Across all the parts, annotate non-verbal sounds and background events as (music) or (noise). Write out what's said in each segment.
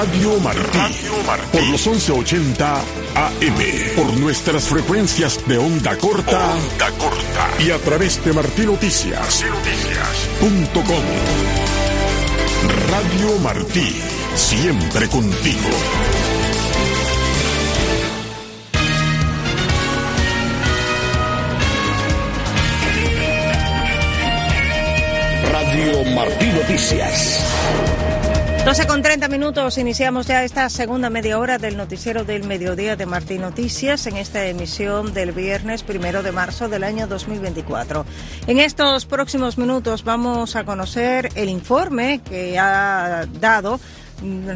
Radio Martí. Por los 1180 AM. Por nuestras frecuencias de onda corta. Onda corta. Y a través de martinoticias. Noticias.com. Radio Martí. Siempre contigo. Radio Martí Noticias. 12 con 30 minutos, iniciamos ya esta segunda media hora del noticiero del mediodía de Martí Noticias en esta emisión del viernes primero de marzo del año 2024. En estos próximos minutos vamos a conocer el informe que ha dado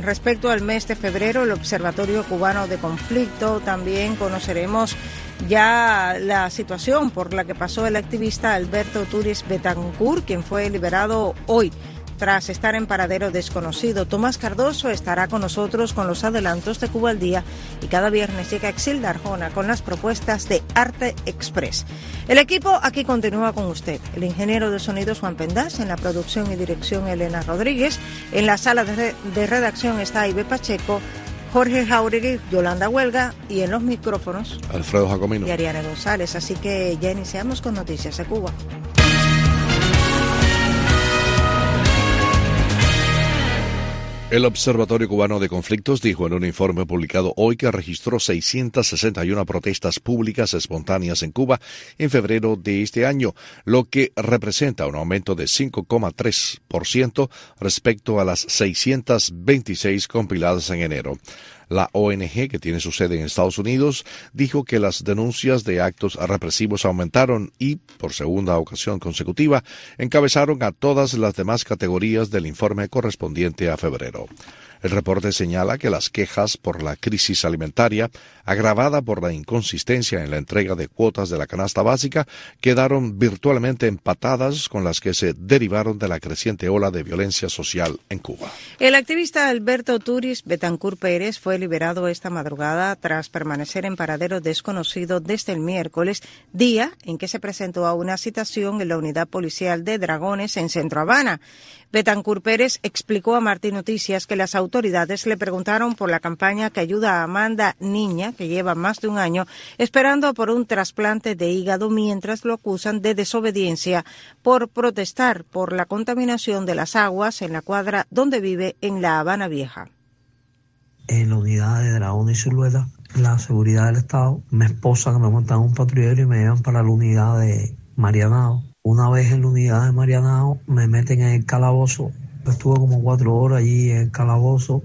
respecto al mes de febrero el Observatorio Cubano de Conflicto. También conoceremos ya la situación por la que pasó el activista Alberto Turis Betancourt, quien fue liberado hoy tras estar en paradero desconocido. Tomás Cardoso estará con nosotros con los adelantos de Cuba al día y cada viernes llega Exilda Arjona con las propuestas de Arte Express. El equipo aquí continúa con usted. El ingeniero de sonido Juan Pendas, en la producción y dirección Elena Rodríguez, en la sala de, redacción está Ibe Pacheco, Jorge Jauregui, Yolanda Huelga y en los micrófonos Alfredo Jacomino y Ariana González. Así que ya iniciamos con noticias de Cuba. El Observatorio Cubano de Conflictos dijo en un informe publicado hoy que registró 661 protestas públicas espontáneas en Cuba en febrero de este año, lo que representa un aumento de 5,3% respecto a las 626 compiladas en enero. La ONG, que tiene su sede en Estados Unidos, dijo que las denuncias de actos represivos aumentaron y, por segunda ocasión consecutiva, encabezaron a todas las demás categorías del informe correspondiente a febrero. El reporte señala que las quejas por la crisis alimentaria, agravada por la inconsistencia en la entrega de cuotas de la canasta básica, quedaron virtualmente empatadas con las que se derivaron de la creciente ola de violencia social en Cuba. El activista Alberto Turis Betancur Pérez fue liberado esta madrugada tras permanecer en paradero desconocido desde el miércoles, día en que se presentó a una citación en la unidad policial de Dragones en Centro Habana. Betancur Pérez explicó a Martín Noticias que las autoridades le preguntaron por la campaña que ayuda a Amanda Niña, que lleva más de un año esperando por un trasplante de hígado mientras lo acusan de desobediencia por protestar por la contaminación de las aguas en la cuadra donde vive en La Habana Vieja. En la unidad de Dragón y Silueta, la seguridad del Estado, mi esposa que me montan un patrullero y me llevan para la unidad de Marianao una vez en la unidad de Marianao me meten en el calabozo. Estuve como cuatro horas allí en el calabozo.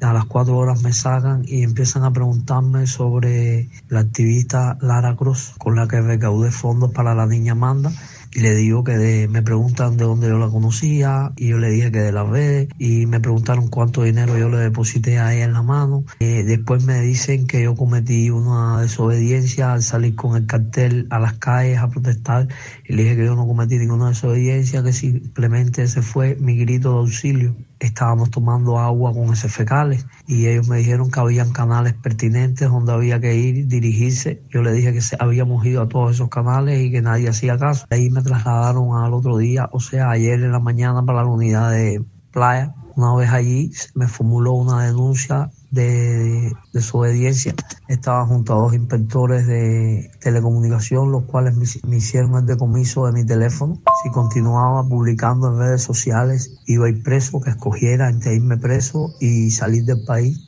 A las cuatro horas me sacan y empiezan a preguntarme sobre la activista Lara Cruz, con la que recaudé fondos para la niña Amanda y le digo que me preguntan de dónde yo la conocía y yo le dije que de la red y me preguntaron cuánto dinero yo le deposité a ella en la mano. Eh, después me dicen que yo cometí una desobediencia al salir con el cartel a las calles a protestar y le dije que yo no cometí ninguna desobediencia, que simplemente ese fue mi grito de auxilio estábamos tomando agua con ese fecales y ellos me dijeron que habían canales pertinentes donde había que ir, dirigirse. Yo le dije que habíamos ido a todos esos canales y que nadie hacía caso. Ahí me trasladaron al otro día, o sea, ayer en la mañana para la unidad de playa. Una vez allí me formuló una denuncia de desobediencia. Estaba junto a dos inspectores de telecomunicación, los cuales me, hicieron el decomiso de mi teléfono. Si continuaba publicando en redes sociales, iba a ir preso, que escogiera entre irme preso y salir del país.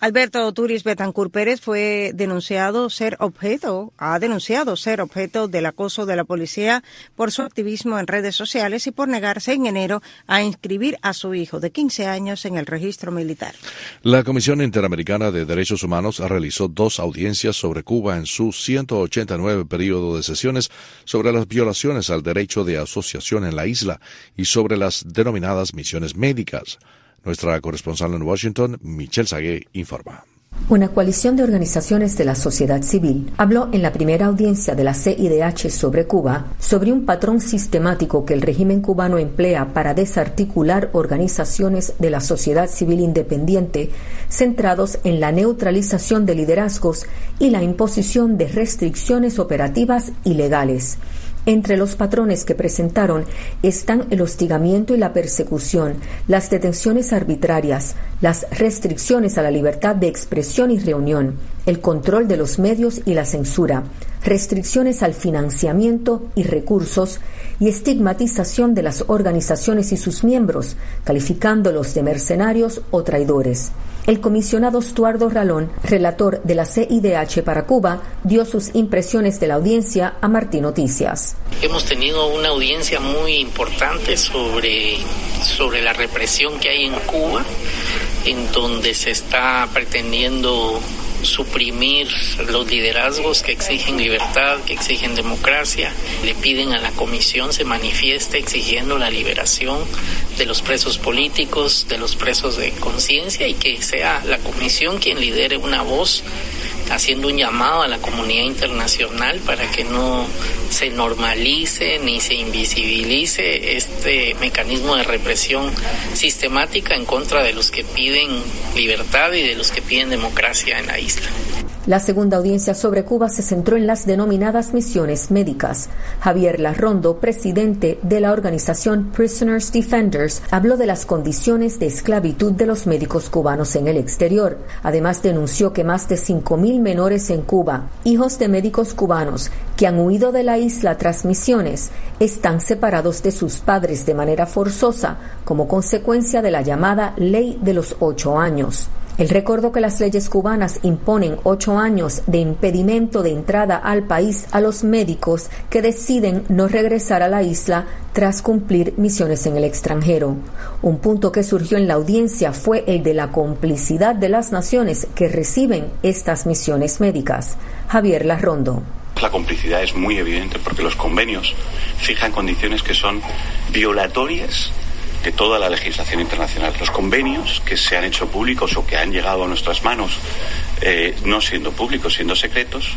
Alberto Turis Betancur Pérez fue denunciado ser objeto, ha denunciado ser objeto del acoso de la policía por su activismo en redes sociales y por negarse en enero a inscribir a su hijo de 15 años en el registro militar. La Comisión Interamericana de Derechos Humanos realizó dos audiencias sobre Cuba en su 189 periodo de sesiones sobre las violaciones al derecho de asociación en la isla y sobre las denominadas misiones médicas. Nuestra corresponsal en Washington, Michelle Sagué, informa. Una coalición de organizaciones de la sociedad civil habló en la primera audiencia de la CIDH sobre Cuba sobre un patrón sistemático que el régimen cubano emplea para desarticular organizaciones de la sociedad civil independiente centrados en la neutralización de liderazgos y la imposición de restricciones operativas ilegales. Entre los patrones que presentaron están el hostigamiento y la persecución, las detenciones arbitrarias, las restricciones a la libertad de expresión y reunión, el control de los medios y la censura, restricciones al financiamiento y recursos y estigmatización de las organizaciones y sus miembros, calificándolos de mercenarios o traidores. El comisionado Estuardo Ralón, relator de la CIDH para Cuba, dio sus impresiones de la audiencia a Martín Noticias. Hemos tenido una audiencia muy importante sobre, sobre la represión que hay en Cuba, en donde se está pretendiendo suprimir los liderazgos que exigen libertad, que exigen democracia. Le piden a la comisión se manifieste exigiendo la liberación de los presos políticos, de los presos de conciencia y que sea la comisión quien lidere una voz haciendo un llamado a la comunidad internacional para que no se normalice ni se invisibilice este mecanismo de represión sistemática en contra de los que piden libertad y de los que piden democracia en la isla. La segunda audiencia sobre Cuba se centró en las denominadas misiones médicas. Javier Larrondo, presidente de la organización Prisoners Defenders, habló de las condiciones de esclavitud de los médicos cubanos en el exterior. Además, denunció que más de 5.000 menores en Cuba, hijos de médicos cubanos que han huido de la isla tras misiones, están separados de sus padres de manera forzosa como consecuencia de la llamada Ley de los Ocho Años. El recuerdo que las leyes cubanas imponen ocho años de impedimento de entrada al país a los médicos que deciden no regresar a la isla tras cumplir misiones en el extranjero. Un punto que surgió en la audiencia fue el de la complicidad de las naciones que reciben estas misiones médicas. Javier Larrondo. La complicidad es muy evidente porque los convenios fijan condiciones que son violatorias de toda la legislación internacional. Los convenios que se han hecho públicos o que han llegado a nuestras manos, eh, no siendo públicos, siendo secretos,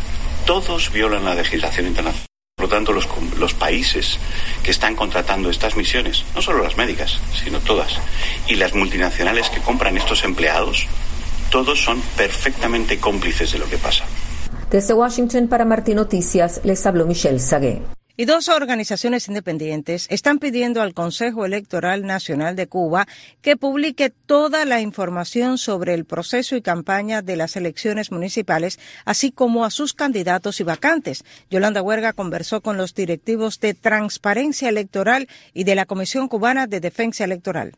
todos violan la legislación internacional. Por lo tanto, los, países que están contratando estas misiones, no solo las médicas, sino todas, y las multinacionales que compran estos empleados, todos son perfectamente cómplices de lo que pasa. Desde Washington para Martín Noticias les habló Michelle Sagué. Y dos organizaciones independientes están pidiendo al Consejo Electoral Nacional de Cuba que publique toda la información sobre el proceso y campaña de las elecciones municipales, así como a sus candidatos y vacantes. Yolanda Huerga conversó con los directivos de Transparencia Electoral y de la Comisión Cubana de Defensa Electoral.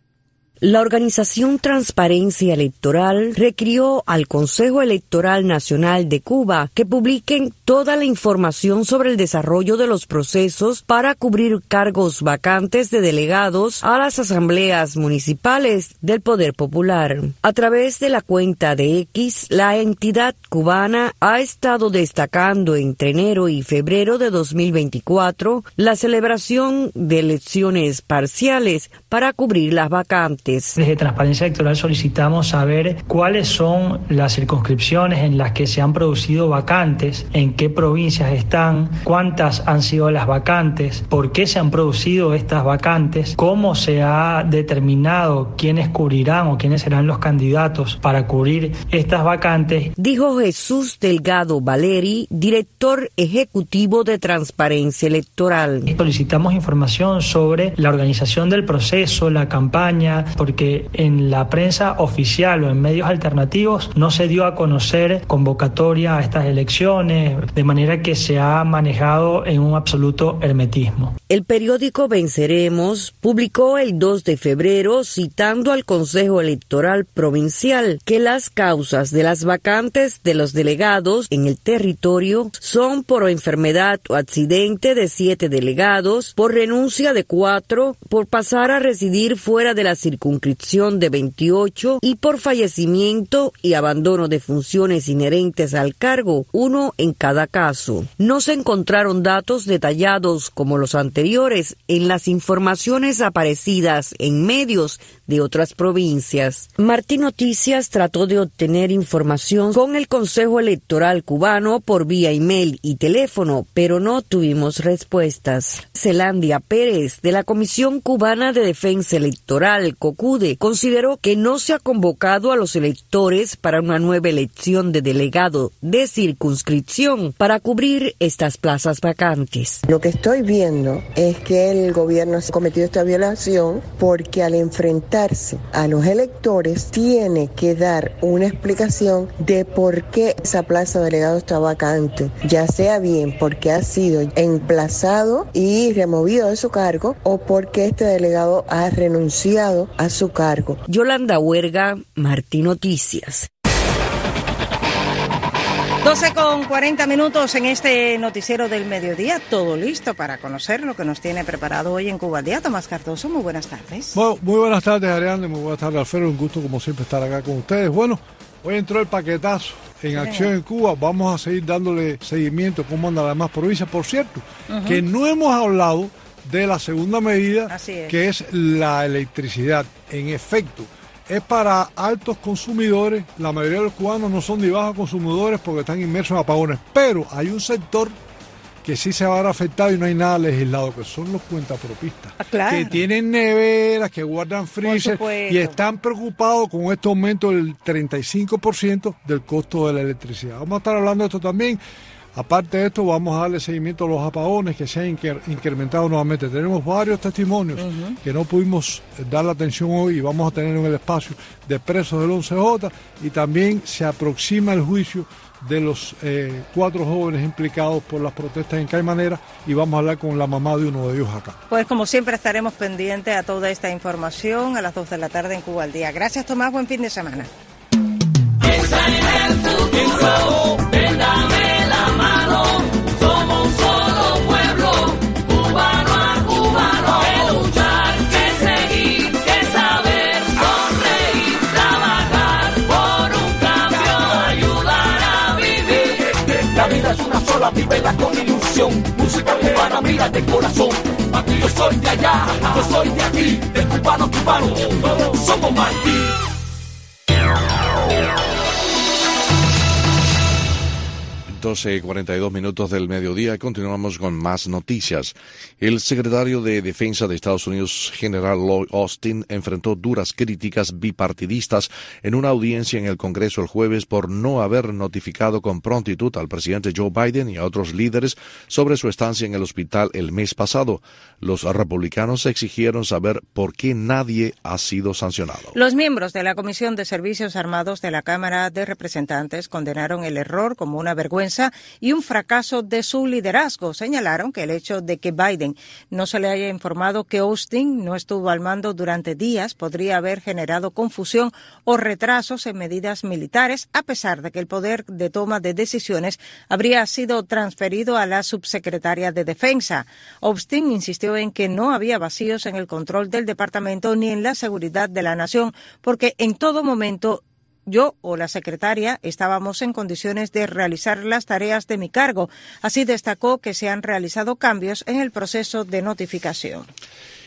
La organización Transparencia Electoral requirió al Consejo Electoral Nacional de Cuba que publiquen toda la información sobre el desarrollo de los procesos para cubrir cargos vacantes de delegados a las asambleas municipales del Poder Popular. A través de la cuenta de X, la entidad cubana ha estado destacando entre enero y febrero de 2024 la celebración de elecciones parciales para cubrir las vacantes desde Transparencia Electoral solicitamos saber cuáles son las circunscripciones en las que se han producido vacantes, en qué provincias están, cuántas han sido las vacantes, por qué se han producido estas vacantes, cómo se ha determinado quiénes cubrirán o quiénes serán los candidatos para cubrir estas vacantes. Dijo Jesús Delgado Valeri, director ejecutivo de Transparencia Electoral. Solicitamos información sobre la organización del proceso, la campaña, porque en la prensa oficial o en medios alternativos no se dio a conocer convocatoria a estas elecciones, de manera que se ha manejado en un absoluto hermetismo. El periódico Venceremos publicó el 2 de febrero, citando al Consejo Electoral Provincial, que las causas de las vacantes de los delegados en el territorio son por enfermedad o accidente de siete delegados, por renuncia de cuatro, por pasar a residir fuera de la circunstancia de 28 y por fallecimiento y abandono de funciones inherentes al cargo, uno en cada caso. No se encontraron datos detallados como los anteriores en las informaciones aparecidas en medios de otras provincias. Martín Noticias trató de obtener información con el Consejo Electoral cubano por vía email y teléfono, pero no tuvimos respuestas. Celandia Pérez, de la Comisión Cubana de Defensa Electoral, COCUDE, consideró que no se ha convocado a los electores para una nueva elección de delegado de circunscripción para cubrir estas plazas vacantes. Lo que estoy viendo es que el gobierno ha cometido esta violación porque al a los electores tiene que dar una explicación de por qué esa plaza de delegado está vacante, ya sea bien porque ha sido emplazado y removido de su cargo o porque este delegado ha renunciado a su cargo. Yolanda Huerga, Martín Noticias. 12 con 40 minutos en este noticiero del mediodía, todo listo para conocer lo que nos tiene preparado hoy en Cuba al Día. Tomás Cardoso, muy buenas tardes. Bueno, muy buenas tardes, Ariane, muy buenas tardes, Alfredo. Un gusto, como siempre, estar acá con ustedes. Bueno, hoy entró el paquetazo en acción en Cuba. Vamos a seguir dándole seguimiento cómo anda la demás provincias. Por cierto, que no hemos hablado de la segunda medida, que es la electricidad. En efecto, es para altos consumidores. La mayoría de los cubanos no son ni bajos consumidores porque están inmersos en apagones. Pero hay un sector que sí se va a ver afectado y no hay nada legislado, que son los cuentapropistas. Ah, que tienen neveras, que guardan freezer y están preocupados con este aumento del 35% del costo de la electricidad. Vamos a estar hablando de esto también. Aparte de esto, vamos a darle seguimiento a los apagones que se han incrementado nuevamente. Tenemos varios testimonios que no pudimos dar la atención hoy y vamos a tener en el espacio de presos del 11J y también se aproxima el juicio de los eh, cuatro jóvenes implicados por las protestas en Caimanera y vamos a hablar con la mamá de uno de ellos acá. Pues como siempre estaremos pendientes a toda esta información a las 2 de la tarde en Cuba al Día. Gracias Tomás, buen fin de semana. Vívela con ilusión. Música cubana, mira de corazón. Aquí yo soy de allá, yo soy de aquí, de cubano cubano, somos Martí. 12.42 minutos del mediodía. Continuamos con más noticias. El secretario de Defensa de Estados Unidos, General Lloyd Austin, enfrentó duras críticas bipartidistas en una audiencia en el Congreso el jueves por no haber notificado con prontitud al presidente Joe Biden y a otros líderes sobre su estancia en el hospital el mes pasado. Los republicanos exigieron saber por qué nadie ha sido sancionado. Los miembros de la Comisión de Servicios Armados de la Cámara de Representantes condenaron el error como una vergüenza y un fracaso de su liderazgo. Señalaron que el hecho de que Biden no se le haya informado que Austin no estuvo al mando durante días podría haber generado confusión o retrasos en medidas militares, a pesar de que el poder de toma de decisiones habría sido transferido a la subsecretaria de Defensa. Austin insistió en que no había vacíos en el control del departamento ni en la seguridad de la nación, porque en todo momento yo o la secretaria estábamos en condiciones de realizar las tareas de mi cargo. Así destacó que se han realizado cambios en el proceso de notificación.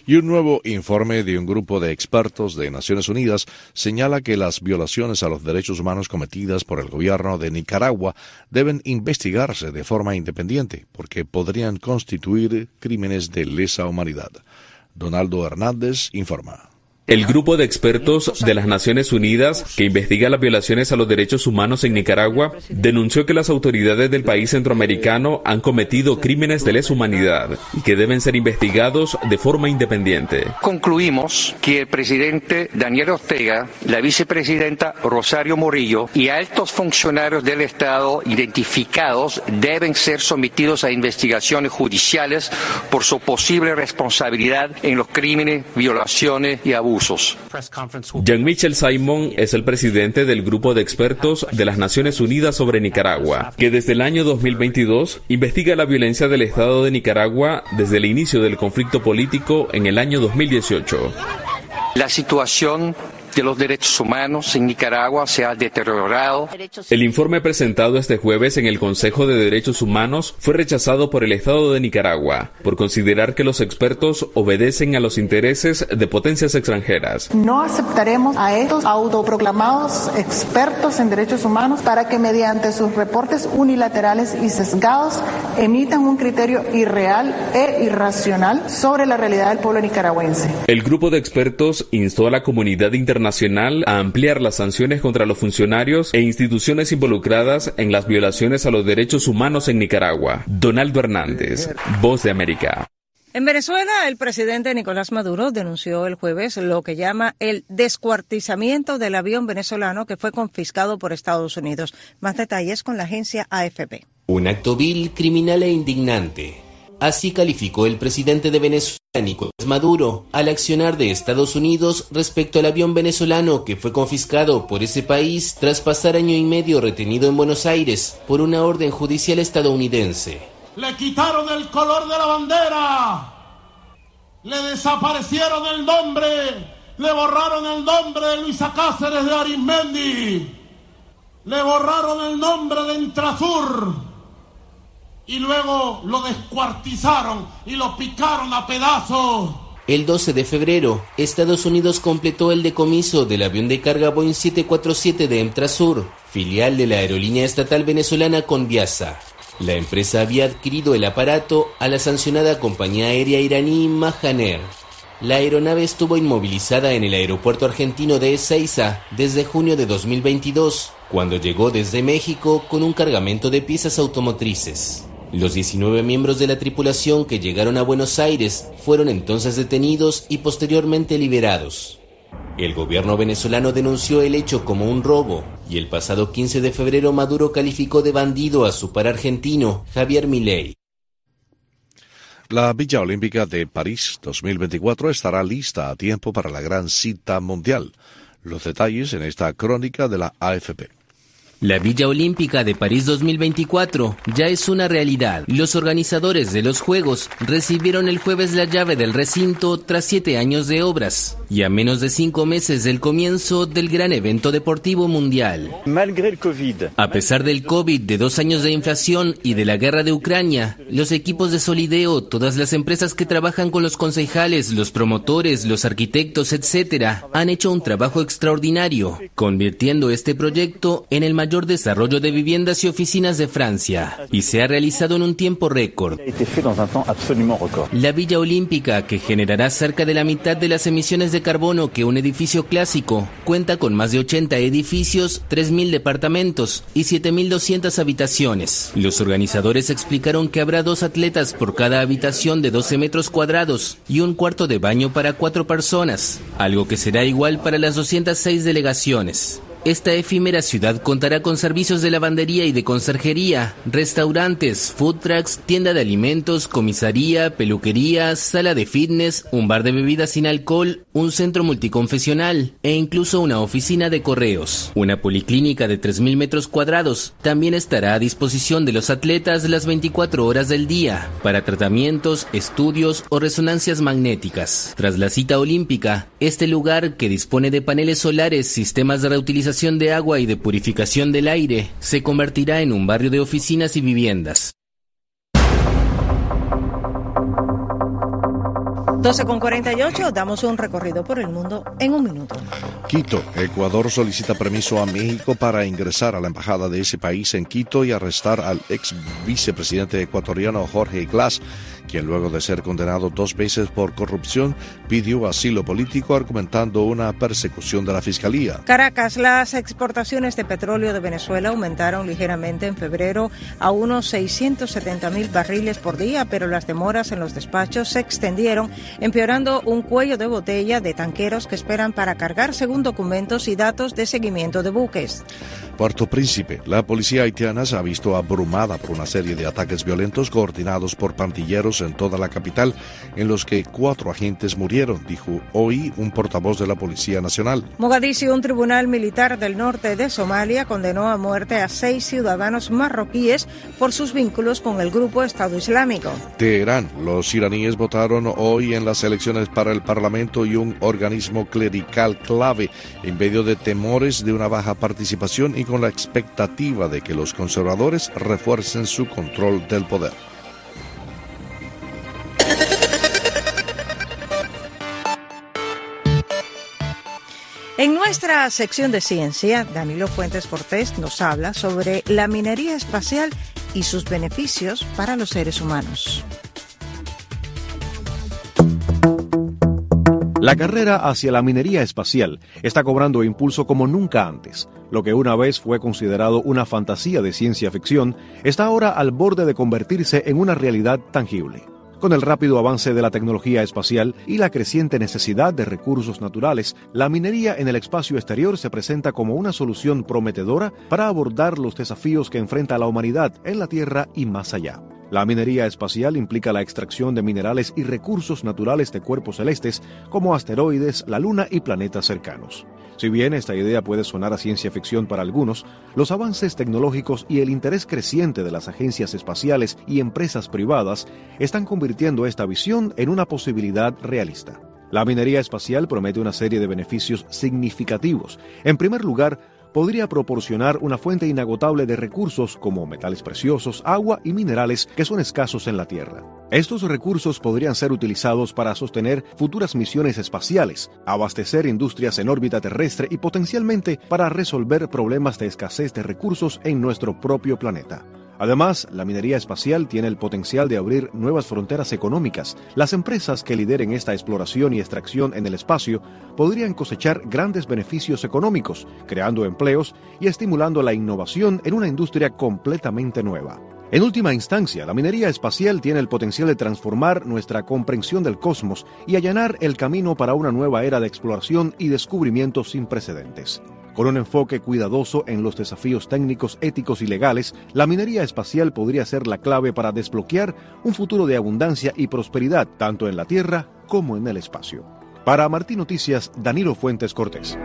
Y un nuevo informe de un grupo de expertos de Naciones Unidas señala que las violaciones a los derechos humanos cometidas por el gobierno de Nicaragua deben investigarse de forma independiente porque podrían constituir crímenes de lesa humanidad. Donaldo Hernández informa. El grupo de expertos de las Naciones Unidas que investiga las violaciones a los derechos humanos en Nicaragua denunció que las autoridades del país centroamericano han cometido crímenes de lesa humanidad y que deben ser investigados de forma independiente. Concluimos que el presidente Daniel Ortega, la vicepresidenta Rosario Morillo y altos funcionarios del Estado identificados deben ser sometidos a investigaciones judiciales por su posible responsabilidad en los crímenes, violaciones y abusos Jean-Michel Simon es el presidente del grupo de expertos de las Naciones Unidas sobre Nicaragua, que desde el año 2022 investiga la violencia del Estado de Nicaragua desde el inicio del conflicto político en el año 2018. La situación de los derechos humanos en Nicaragua se ha deteriorado. El informe presentado este jueves en el Consejo de Derechos Humanos fue rechazado por el Estado de Nicaragua por considerar que los expertos obedecen a los intereses de potencias extranjeras. No aceptaremos a estos autoproclamados expertos en derechos humanos para que mediante sus reportes unilaterales y sesgados emitan un criterio irreal e irracional sobre la realidad del pueblo nicaragüense. El grupo de expertos instó a la comunidad internacional a ampliar las sanciones contra los funcionarios e instituciones involucradas en las violaciones a los derechos humanos en Nicaragua. Donaldo Hernández, Voz de América. En Venezuela, el presidente Nicolás Maduro denunció el jueves lo que llama el descuartizamiento del avión venezolano que fue confiscado por Estados Unidos. Más detalles con la agencia AFP. Un acto vil, criminal e indignante. Así calificó el presidente de Venezuela, Nicolás Maduro, al accionar de Estados Unidos respecto al avión venezolano que fue confiscado por ese país tras pasar año y medio retenido en Buenos Aires por una orden judicial estadounidense. Le quitaron el color de la bandera, le desaparecieron el nombre, le borraron el nombre de Luisa Cáceres de Arismendi, le borraron el nombre de Entrasur y luego lo descuartizaron y lo picaron a pedazos. El 12 de febrero, Estados Unidos completó el decomiso del avión de carga Boeing 747 de Emtrasur, filial de la aerolínea estatal venezolana Conviasa. La empresa había adquirido el aparato a la sancionada compañía aérea iraní Mahaner. La aeronave estuvo inmovilizada en el aeropuerto argentino de Ezeiza desde junio de 2022, cuando llegó desde México con un cargamento de piezas automotrices. Los 19 miembros de la tripulación que llegaron a Buenos Aires fueron entonces detenidos y posteriormente liberados. El gobierno venezolano denunció el hecho como un robo y el pasado 15 de febrero Maduro calificó de bandido a su par argentino, Javier Milei. La Villa Olímpica de París 2024 estará lista a tiempo para la gran cita mundial. Los detalles en esta crónica de la AFP. La Villa Olímpica de París 2024 ya es una realidad. Los organizadores de los Juegos recibieron el jueves la llave del recinto tras siete años de obras y a menos de cinco meses del comienzo del gran evento deportivo mundial. A pesar del COVID, de dos años de inflación y de la guerra de Ucrania, los equipos de Solideo, todas las empresas que trabajan con los concejales, los promotores, los arquitectos, etc., han hecho un trabajo extraordinario, convirtiendo este proyecto en el mayor mayor desarrollo de viviendas y oficinas de Francia y se ha realizado en un tiempo récord. La Villa Olímpica, que generará cerca de la mitad de las emisiones de carbono que un edificio clásico, cuenta con más de 80 edificios, 3.000 departamentos y 7.200 habitaciones. Los organizadores explicaron que habrá dos atletas por cada habitación de 12 metros cuadrados y un cuarto de baño para cuatro personas, algo que será igual para las 206 delegaciones. Esta efímera ciudad contará con servicios de lavandería y de conserjería, restaurantes, food trucks, tienda de alimentos, comisaría, peluquería, sala de fitness, un bar de bebidas sin alcohol, un centro multiconfesional e incluso una oficina de correos. Una policlínica de 3.000 metros cuadrados también estará a disposición de los atletas las 24 horas del día para tratamientos, estudios o resonancias magnéticas. Tras la cita olímpica, este lugar que dispone de paneles solares, sistemas de reutilización de agua y de purificación del aire se convertirá en un barrio de oficinas y viviendas. 12 con 48, damos un recorrido por el mundo en un minuto. Quito, Ecuador solicita permiso a México para ingresar a la embajada de ese país en Quito y arrestar al ex vicepresidente ecuatoriano Jorge Glass quien luego de ser condenado dos veces por corrupción pidió asilo político argumentando una persecución de la Fiscalía. Caracas, las exportaciones de petróleo de Venezuela aumentaron ligeramente en febrero a unos 670 mil barriles por día, pero las demoras en los despachos se extendieron, empeorando un cuello de botella de tanqueros que esperan para cargar según documentos y datos de seguimiento de buques. Puerto Príncipe, la policía haitiana se ha visto abrumada por una serie de ataques violentos coordinados por pandilleros en toda la capital, en los que cuatro agentes murieron, dijo hoy un portavoz de la Policía Nacional. Mogadiscio, un tribunal militar del norte de Somalia, condenó a muerte a seis ciudadanos marroquíes por sus vínculos con el grupo Estado Islámico. Teherán, los iraníes votaron hoy en las elecciones para el Parlamento y un organismo clerical clave en medio de temores de una baja participación y con la expectativa de que los conservadores refuercen su control del poder. En nuestra sección de ciencia, Danilo Fuentes Cortés nos habla sobre la minería espacial y sus beneficios para los seres humanos. La carrera hacia la minería espacial está cobrando impulso como nunca antes. Lo que una vez fue considerado una fantasía de ciencia ficción está ahora al borde de convertirse en una realidad tangible. Con el rápido avance de la tecnología espacial y la creciente necesidad de recursos naturales, la minería en el espacio exterior se presenta como una solución prometedora para abordar los desafíos que enfrenta la humanidad en la Tierra y más allá. La minería espacial implica la extracción de minerales y recursos naturales de cuerpos celestes como asteroides, la Luna y planetas cercanos. Si bien esta idea puede sonar a ciencia ficción para algunos, los avances tecnológicos y el interés creciente de las agencias espaciales y empresas privadas están convirtiendo esta visión en una posibilidad realista. La minería espacial promete una serie de beneficios significativos. En primer lugar, podría proporcionar una fuente inagotable de recursos como metales preciosos, agua y minerales que son escasos en la Tierra. Estos recursos podrían ser utilizados para sostener futuras misiones espaciales, abastecer industrias en órbita terrestre y potencialmente para resolver problemas de escasez de recursos en nuestro propio planeta. Además, la minería espacial tiene el potencial de abrir nuevas fronteras económicas. Las empresas que lideren esta exploración y extracción en el espacio podrían cosechar grandes beneficios económicos, creando empleos y estimulando la innovación en una industria completamente nueva. En última instancia, la minería espacial tiene el potencial de transformar nuestra comprensión del cosmos y allanar el camino para una nueva era de exploración y descubrimiento sin precedentes. Con un enfoque cuidadoso en los desafíos técnicos, éticos y legales, la minería espacial podría ser la clave para desbloquear un futuro de abundancia y prosperidad tanto en la Tierra como en el espacio. Para Martín Noticias, Danilo Fuentes Cortés.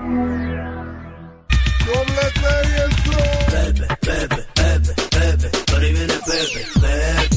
El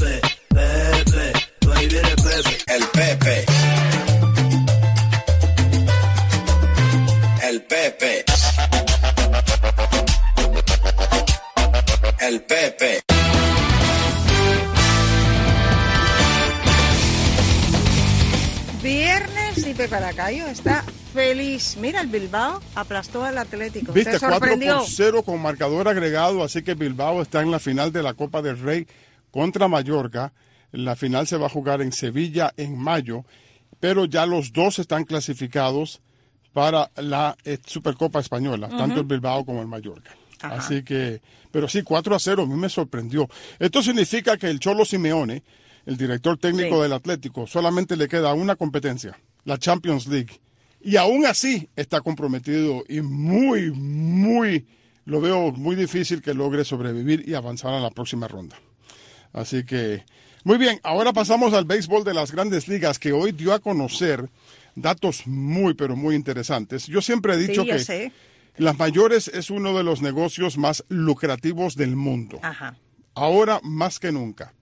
Lacayo está feliz. Mira, el Bilbao aplastó al Atlético. Viste, 4 por 0 con marcador agregado, así que Bilbao está en la final de la Copa del Rey contra Mallorca. La final se va a jugar en Sevilla en mayo, pero ya los dos están clasificados para la eh, Supercopa Española, tanto el Bilbao como el Mallorca. Así que, pero sí, 4 a 0, a mí me sorprendió. Esto significa que el Cholo Simeone, el director técnico del Atlético, solamente le queda una competencia, la Champions League. Y aún así está comprometido y muy, muy, lo veo muy difícil que logre sobrevivir y avanzar a la próxima ronda. Así que, muy bien, ahora pasamos al béisbol de las grandes ligas que hoy dio a conocer datos muy, pero muy interesantes. Yo siempre he dicho que... Las mayores es uno de los negocios más lucrativos del mundo. Ahora más que nunca.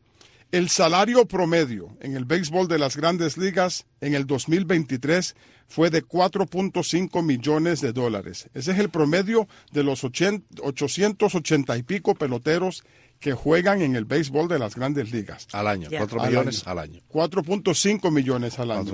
El salario promedio en el béisbol de las grandes ligas en el 2023 fue de 4.5 millones de dólares. Ese es el promedio de los 880 y pico peloteros que juegan en el béisbol de las grandes ligas. Al año, 4 millones al año. 4.5 millones al año.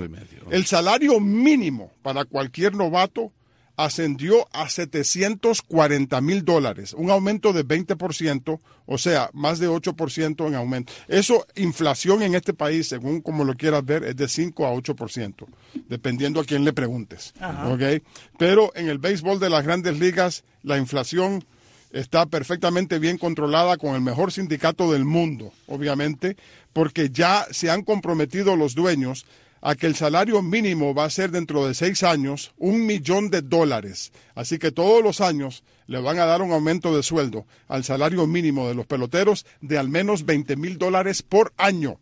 El salario mínimo para cualquier novato ascendió a 740 mil dólares, un aumento de 20%, o sea, más de 8% en aumento. Eso, inflación en este país, según como lo quieras ver, es de 5 a 8%, dependiendo a quién le preguntes. Pero en el béisbol de las grandes ligas, la inflación está perfectamente bien controlada con el mejor sindicato del mundo, obviamente, porque ya se han comprometido los dueños a que el salario mínimo va a ser dentro de seis años un millón de dólares. Así que todos los años le van a dar un aumento de sueldo al salario mínimo de los peloteros de al menos 20 mil dólares por año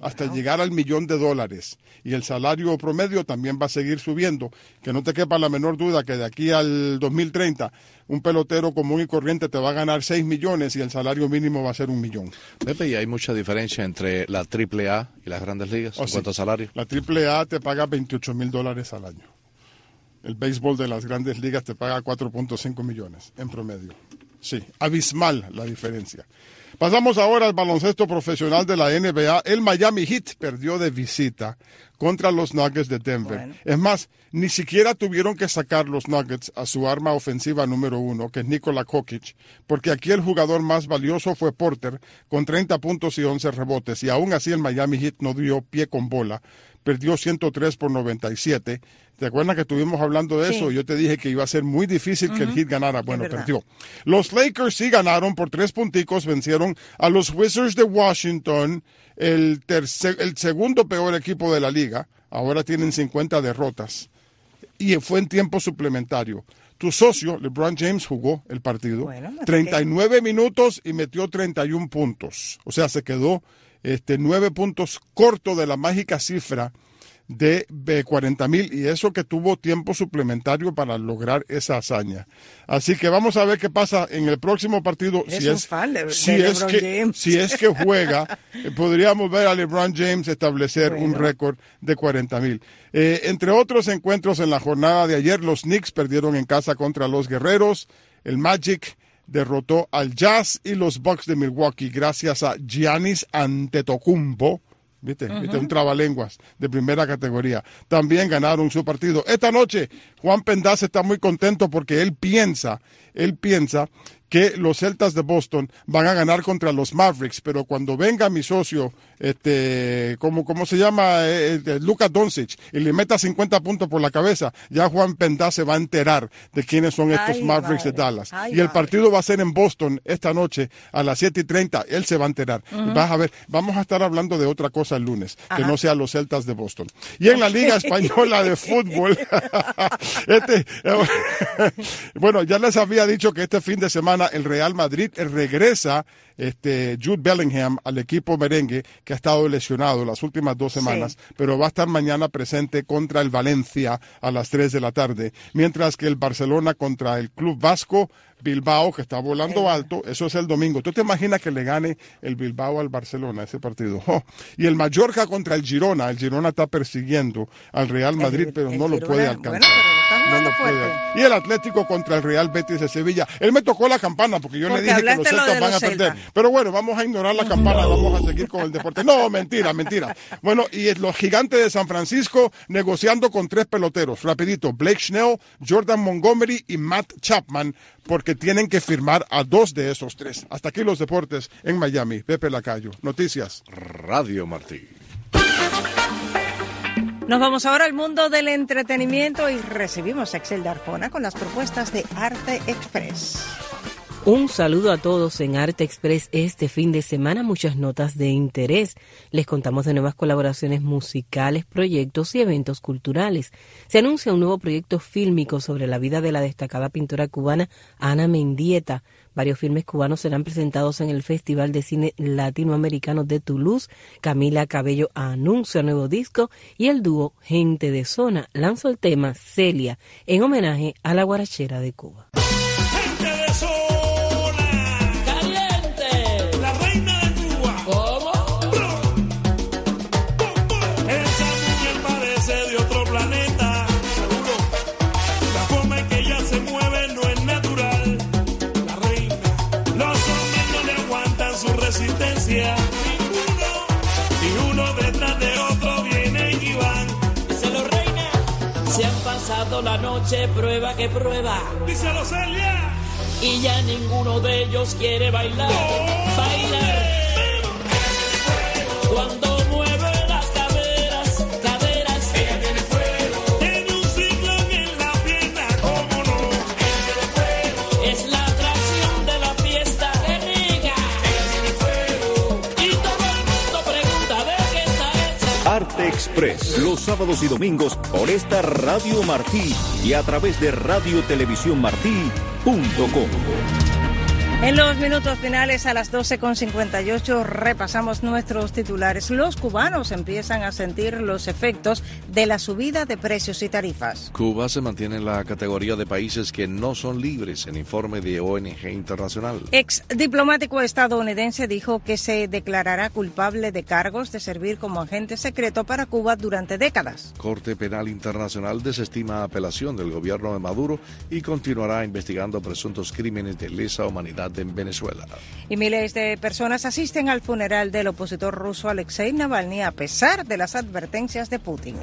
hasta llegar al millón de dólares. Y el salario promedio también va a seguir subiendo. Que no te quepa la menor duda que de aquí al 2030 un pelotero común y corriente te va a ganar 6 millones y el salario mínimo va a ser un millón. Pepe, ¿y hay mucha diferencia entre la AAA y las grandes ligas en oh, cuanto a salario? La AAA te paga 28 mil dólares al año. El béisbol de las grandes ligas te paga 4.5 millones en promedio. Sí, abismal la diferencia. Pasamos ahora al baloncesto profesional de la NBA. El Miami Heat perdió de visita contra los Nuggets de Denver. Es más, ni siquiera tuvieron que sacar los Nuggets a su arma ofensiva número uno, que es Nikola Kokic, porque aquí el jugador más valioso fue Porter, con 30 puntos y 11 rebotes, y aún así el Miami Heat no dio pie con bola perdió 103 por 97. ¿Te acuerdas que estuvimos hablando de eso? Yo te dije que iba a ser muy difícil que el Heat ganara. Bueno, perdió. Los Lakers sí ganaron por tres punticos, vencieron a los Wizards de Washington, el, el segundo peor equipo de la liga. Ahora tienen 50 derrotas. Y fue en tiempo suplementario. Tu socio, LeBron James, jugó el partido. 39 minutos y metió 31 puntos. O sea, se quedó este, nueve puntos corto de la mágica cifra de 40 mil y eso que tuvo tiempo suplementario para lograr esa hazaña. Así que vamos a ver qué pasa en el próximo partido. si es, si, es que, si es que juega, (laughs) eh, podríamos ver a LeBron James establecer un récord de 40 mil. Eh, entre otros encuentros en la jornada de ayer, los Knicks perdieron en casa contra los Guerreros, el Magic derrotó al Jazz y los Bucks de Milwaukee gracias a Giannis Antetokounmpo. ¿Viste? ¿Viste? Un trabalenguas de primera categoría. También ganaron su partido. Esta noche, Juan Pendaz está muy contento porque él piensa, él piensa que los Celtas de Boston van a ganar contra los Mavericks, pero cuando venga mi socio, este, como, ¿cómo se llama? Eh, eh Lucas Doncic, y le meta 50 puntos por la cabeza, ya Juan Pendá se va a enterar de quiénes son estos Mavericks de Dallas. y el partido va a ser en Boston esta noche a las 7 y 30, él se va a enterar. Vas a ver, vamos a estar hablando de otra cosa el lunes, que no sea los Celtas de Boston. Y en la Liga Española de Fútbol, (laughs) este, (laughs) bueno, ya les había dicho que este fin de semana el Real Madrid regresa este, Jude Bellingham al equipo merengue que ha estado lesionado las últimas dos semanas, pero va a estar mañana presente contra el Valencia a las 3 de la tarde, mientras que el Barcelona contra el Club Vasco Bilbao, que está volando alto, eso es el domingo. ¿Tú te imaginas que le gane el Bilbao al Barcelona ese partido? (laughs) Oh, y el Mallorca contra el Girona, el Girona está persiguiendo al Real Madrid, pero no lo puede alcanzar. Y el Atlético contra el Real Betis de Sevilla. Él me tocó la campana porque yo le dije que los Celtas van a perder. Pero bueno, vamos a ignorar la campana, vamos a seguir con el deporte. No, mentira, mentira. Bueno, y los gigantes de San Francisco negociando con tres peloteros. Rapidito, Blake Schnell, Jordan Montgomery y Matt Chapman, porque tienen que firmar a dos de esos tres. Hasta aquí los deportes en Miami. Pepe Lacayo. Noticias. Radio Martí. Nos vamos ahora al mundo del entretenimiento y recibimos a Excel Darfona con las propuestas de Arte Express. Un saludo a todos en Arte Express este fin de semana, muchas notas de interés. Les contamos de nuevas colaboraciones musicales, proyectos y eventos culturales. Se anuncia un nuevo proyecto fílmico sobre la vida de la destacada pintora cubana Ana Mendieta. Varios filmes cubanos serán presentados en el Festival de Cine Latinoamericano de Toulouse. Camila Cabello anuncia nuevo disco y el dúo Gente de Zona lanzó el tema Celia en homenaje a la guarachera de Cuba. Noche prueba que prueba. Díselo, Celia. Y ya ninguno de ellos quiere bailar. Bailar. Los sábados y domingos por esta Radio Martí y a través de radiotelevisiónmartí.com. En los minutos finales a las 12.58 repasamos nuestros titulares. Los cubanos empiezan a sentir los efectos de la subida de precios y tarifas. Cuba se mantiene en la categoría de países que no son libres en informe de ONG Internacional. Ex diplomático estadounidense dijo que se declarará culpable de cargos de servir como agente secreto para Cuba durante décadas. Corte Penal Internacional desestima apelación del gobierno de Maduro y continuará investigando presuntos crímenes de lesa humanidad en Venezuela. Y miles de personas asisten al funeral del opositor ruso Alexei Navalny a pesar de las advertencias de Putin.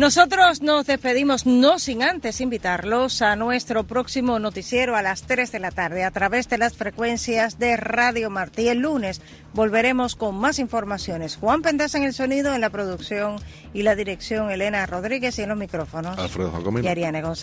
Nosotros nos despedimos no sin antes invitarlos a nuestro próximo noticiero a las 3 de la tarde a través de las frecuencias de Radio Martí. El lunes volveremos con más informaciones. Juan Pendas en el sonido, en la producción y la dirección, Elena Rodríguez y en los micrófonos. Alfredo Jacomino. Y Ariane González.